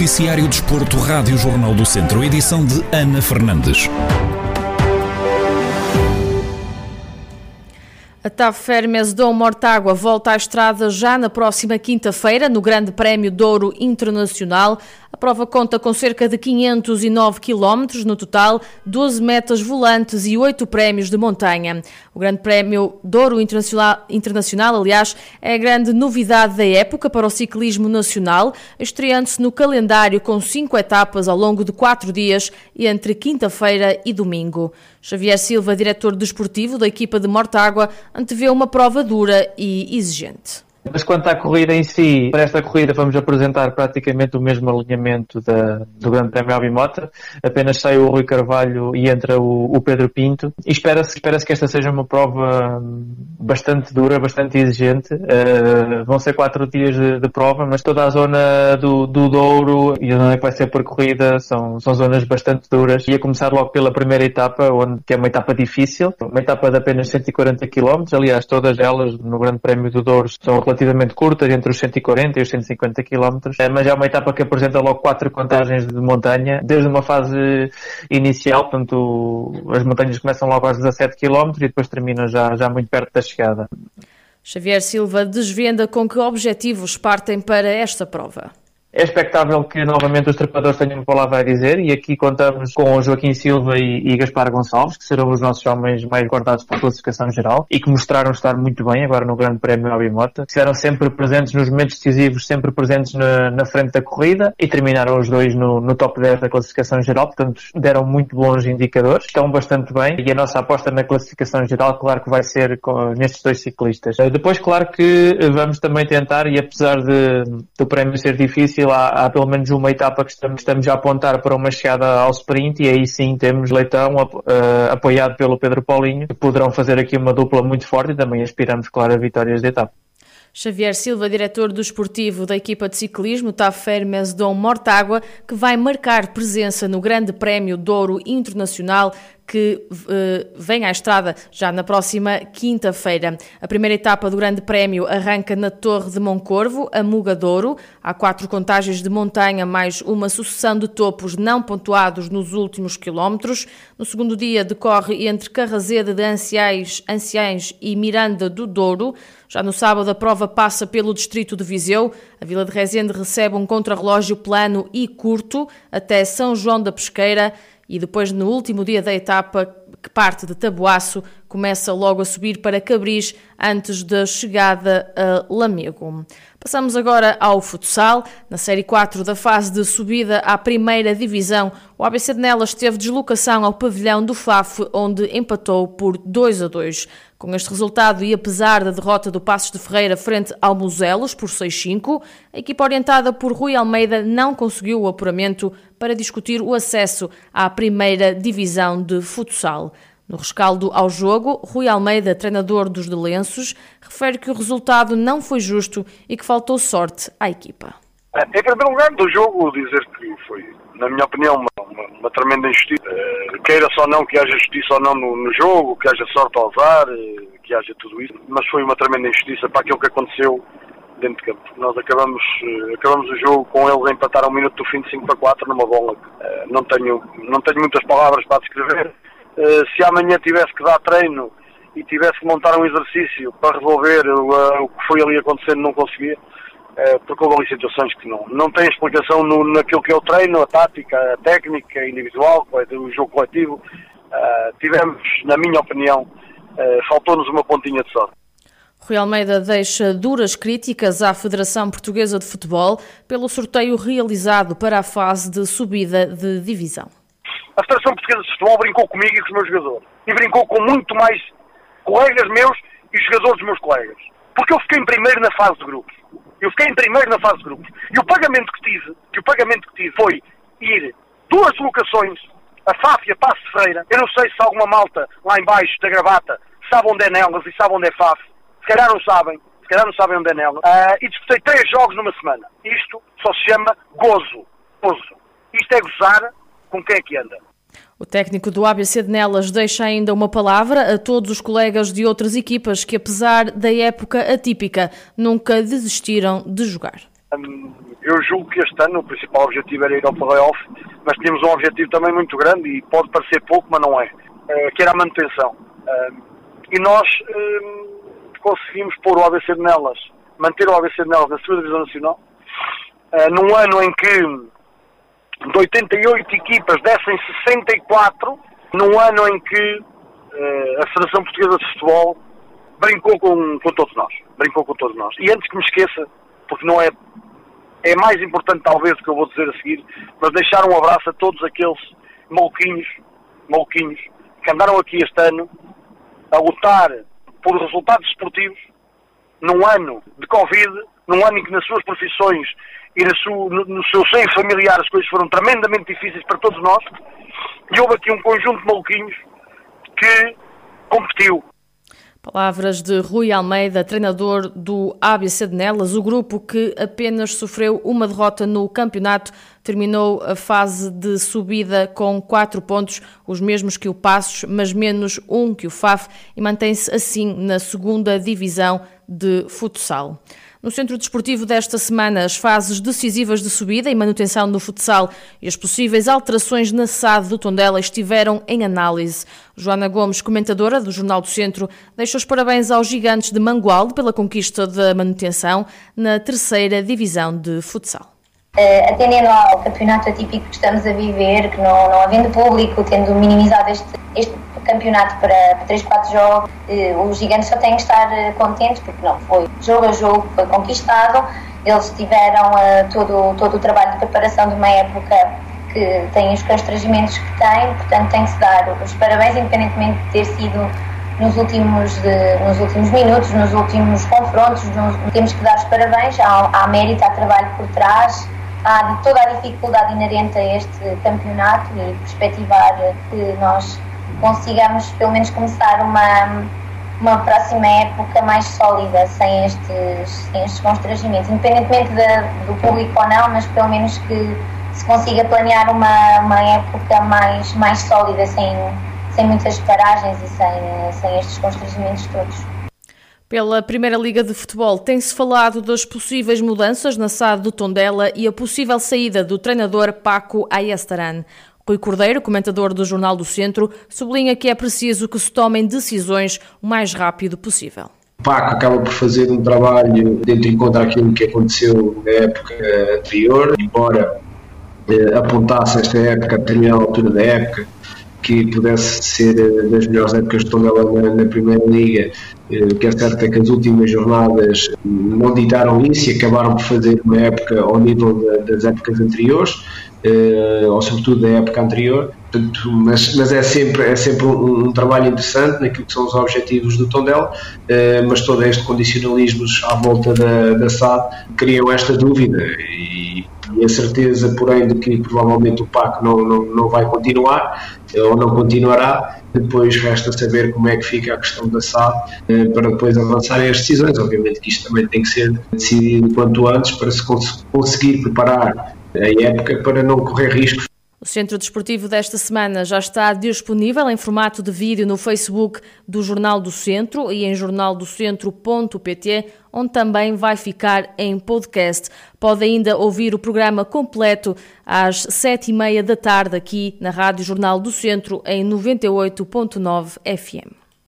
Noticiário Desporto, Rádio Jornal do Centro, edição de Ana Fernandes. A TAV Fermes Dom Mortágua volta à estrada já na próxima quinta-feira, no Grande Prémio Douro Internacional. A prova conta com cerca de 509 quilómetros no total, 12 metas volantes e 8 prémios de montanha. O Grande Prémio Douro Internacional, Internacional aliás, é a grande novidade da época para o ciclismo nacional, estreando-se no calendário com cinco etapas ao longo de quatro dias, entre quinta-feira e domingo. Xavier Silva, diretor desportivo da equipa de Mortágua, antevê uma prova dura e exigente. Mas quanto à corrida em si, para esta corrida vamos apresentar praticamente o mesmo alinhamento da, do Grande Prémio Albimota. Apenas sai o Rui Carvalho e entra o, o Pedro Pinto. E espera-se espera que esta seja uma prova bastante dura, bastante exigente. Uh, vão ser quatro dias de, de, prova, mas toda a zona do, do Douro e a zona que vai ser percorrida são, são zonas bastante duras. E a começar logo pela primeira etapa, onde, que é uma etapa difícil, uma etapa de apenas 140 km. Aliás, todas elas no Grande Prémio do Douro são relativamente curtas, entre os 140 e os 150 km, eh, mas é uma etapa que apresenta logo quatro contagens de montanha, desde uma fase inicial, portanto as montanhas começam logo aos 17 km e depois terminam já, já muito perto da chegada. Xavier Silva desvenda com que objetivos partem para esta prova. É expectável que novamente os trepadores tenham uma palavra a dizer e aqui contamos com Joaquim Silva e, e Gaspar Gonçalves, que serão os nossos homens mais guardados para a classificação geral e que mostraram estar muito bem agora no Grande Prémio Abimota. Estiveram sempre presentes nos momentos decisivos, sempre presentes na, na frente da corrida e terminaram os dois no, no, top 10 da classificação geral, portanto deram muito bons indicadores, estão bastante bem e a nossa aposta na classificação geral, claro que vai ser com, nestes dois ciclistas. Depois, claro que vamos também tentar e apesar de, do prémio ser difícil, difícil, há, há, pelo menos uma etapa que estamos, estamos a apontar para uma chegada ao sprint e aí sim temos Leitão uh, apoiado pelo Pedro Paulinho, que poderão fazer aqui uma dupla muito forte e também aspiramos, claro, a vitórias de etapa. Xavier Silva, diretor do esportivo da equipa de ciclismo TAFER Mesdom Mortágua, que vai marcar presença no Grande Prémio Douro Internacional que uh, vem à estrada já na próxima quinta-feira. A primeira etapa do Grande Prémio arranca na Torre de Moncorvo, a Mugadouro. Há quatro contagens de montanha, mais uma sucessão de topos não pontuados nos últimos quilómetros. No segundo dia decorre entre Carrazeda de Anciães, Anciães e Miranda do Douro. Já no sábado a prova passa pelo distrito de Viseu. A Vila de Rezende recebe um contrarrelógio plano e curto até São João da Pesqueira e depois no último dia da etapa, que parte de Taboaço, começa logo a subir para Cabris antes da chegada a Lamego. Passamos agora ao futsal. Na Série 4 da fase de subida à primeira divisão, o ABC de Nelas teve deslocação ao pavilhão do FAF, onde empatou por 2 a 2. Com este resultado e apesar da derrota do Passos de Ferreira frente ao Muselos por 6-5, a equipa orientada por Rui Almeida não conseguiu o apuramento para discutir o acesso à primeira divisão de futsal. No rescaldo ao jogo, Rui Almeida, treinador dos de Lenços, refere que o resultado não foi justo e que faltou sorte à equipa. Em primeiro lugar, do jogo, dizer que foi, na minha opinião, uma, tremenda injustiça. Uh, queira só não que haja justiça ou não no, no, jogo, que haja sorte ao usar, uh, que haja tudo isso, mas foi uma tremenda injustiça para aquilo que aconteceu dentro de campo. Nós acabamos, uh, acabamos o jogo com eles a empatar ao minuto do fim de 5 para 4 numa bola. não, tenho, não tenho muitas palavras para descrever. se amanhã tivesse que dar treino e tivesse que montar um exercício para resolver o que foi ali acontecendo, não conseguia eh, porque houve ali situações que não, não têm explicação no, naquilo que é o treino, a tática, a técnica individual, o jogo coletivo. Uh, tivemos, na minha opinião, uh, faltou-nos uma pontinha de sorte. Rui Almeida deixa duras críticas à Federação Portuguesa de Futebol pelo sorteio realizado para a fase de subida de divisão. A Federação Portuguesa de Futebol brincou comigo e com os meus jogadores. E brincou com muito mais colegas meus e jogadores dos meus colegas. Porque eu fiquei em primeiro na fase de grupos. Eu fiquei em primeiro na fase de grupos. E o pagamento que tive, que o pagamento que tive foi ir duas locações, a FAF e a Passo Ferreira. Eu não sei se alguma malta lá embaixo da gravata sabe onde é Nelas e sabe onde é FAF. Se calhar não sabem. Se calhar não sabem onde é Nelas. Uh, e disputei três jogos numa semana. Isto só se chama gozo. Gozo. Isto é gozar com quem é que anda. O técnico do ABC de Nelas deixa ainda uma palavra a todos os colegas de outras equipas que, apesar da época atípica, nunca desistiram de jogar. Um, eu julgo que este ano o principal objetivo era ir ao playoff, mas tínhamos um objetivo também muito grande e pode parecer pouco, mas não é, uh, que era a manutenção. Uh, e nós uh, conseguimos pôr o ABC de Nelas, manter o ABC de Nelas na segunda divisão nacional, num ano em que de 88 equipas dessem 64, num ano em que a Federação Portuguesa de Futebol brincou com, com todos nós. Brincou com todos nós. E antes que me esqueça, porque não é, é mais importante talvez o que eu vou dizer a seguir, mas deixar um abraço a todos aqueles maluquinhos, maluquinhos, que andaram aqui este ano a lutar por resultados esportivos num ano de Covid, num ano em que nas suas profissões e no, seu, no, no seu seio familiar as coisas foram tremendamente difíceis para todos nós, e houve aqui um conjunto de maluquinhos que competiu, Palavras de Rui Almeida, treinador do ABC de Nelas, o grupo que apenas sofreu uma derrota no campeonato, terminou a fase de subida com quatro pontos, os mesmos que o Passos, mas menos um que o FAF, e mantém-se assim na segunda divisão de futsal. No centro desportivo desta semana, as fases decisivas de subida e manutenção no futsal e as possíveis alterações na SAD do Tondela estiveram em análise. Joana Gomes, comentadora do Jornal do Centro, deixa os parabéns aos gigantes de Mangualde pela conquista da manutenção na terceira divisão de futsal. Uh, atendendo ao campeonato atípico que estamos a viver, que não, não havendo público, tendo minimizado este, este campeonato para, para 3, 4 jogos, eh, os gigantes só têm que estar eh, contentes porque não foi jogo a jogo, foi conquistado. Eles tiveram eh, todo, todo o trabalho de preparação de uma época que tem os constrangimentos que tem, portanto tem que se dar os parabéns, independentemente de ter sido nos últimos, de, nos últimos minutos, nos últimos confrontos, nos, temos que dar os parabéns, há, há mérito, há trabalho por trás, há toda a dificuldade inerente a este campeonato e perspectivar que nós consigamos pelo menos começar uma, uma próxima época mais sólida, sem estes, sem estes constrangimentos, independentemente de, do público ou não, mas pelo menos que se consiga planear uma, uma época mais, mais sólida, sem, sem muitas paragens e sem, sem estes constrangimentos todos. Pela Primeira Liga de Futebol, tem-se falado das possíveis mudanças na SAD do Tondela e a possível saída do treinador Paco Ayestaran. Rui Cordeiro, comentador do Jornal do Centro, sublinha que é preciso que se tomem decisões o mais rápido possível. O PAC acaba por fazer um trabalho dentro em contra aquilo que aconteceu na época anterior, embora eh, apontasse esta época, a determinada altura da época, que pudesse ser eh, das melhores épocas de Tondela na, na, Primeira Liga, eh, o que é certo é que as últimas jornadas não ditaram isso e acabaram por fazer uma época ao nível das épocas anteriores uh, ou sobretudo da época anterior, Portanto, mas, mas, é sempre, é sempre um, um, trabalho interessante naquilo que são os objetivos do Tondela, uh, mas todo este condicionalismos à volta da, da SAD criam esta dúvida e, e, a certeza, porém, de que provavelmente o PAC não, não, não vai continuar uh, ou não continuará. Depois resta saber como é que fica a questão da SAD para depois avançarem as decisões. Obviamente que isto também tem que ser decidido quanto antes para se cons conseguir preparar a época para não correr riscos. O Centro Desportivo desta semana já está disponível em formato de vídeo no Facebook do Jornal do Centro e em jornaldocentro.pt, onde também vai ficar em podcast. Pode ainda ouvir o programa completo às sete e meia da tarde aqui na Rádio Jornal do Centro em 98.9 FM.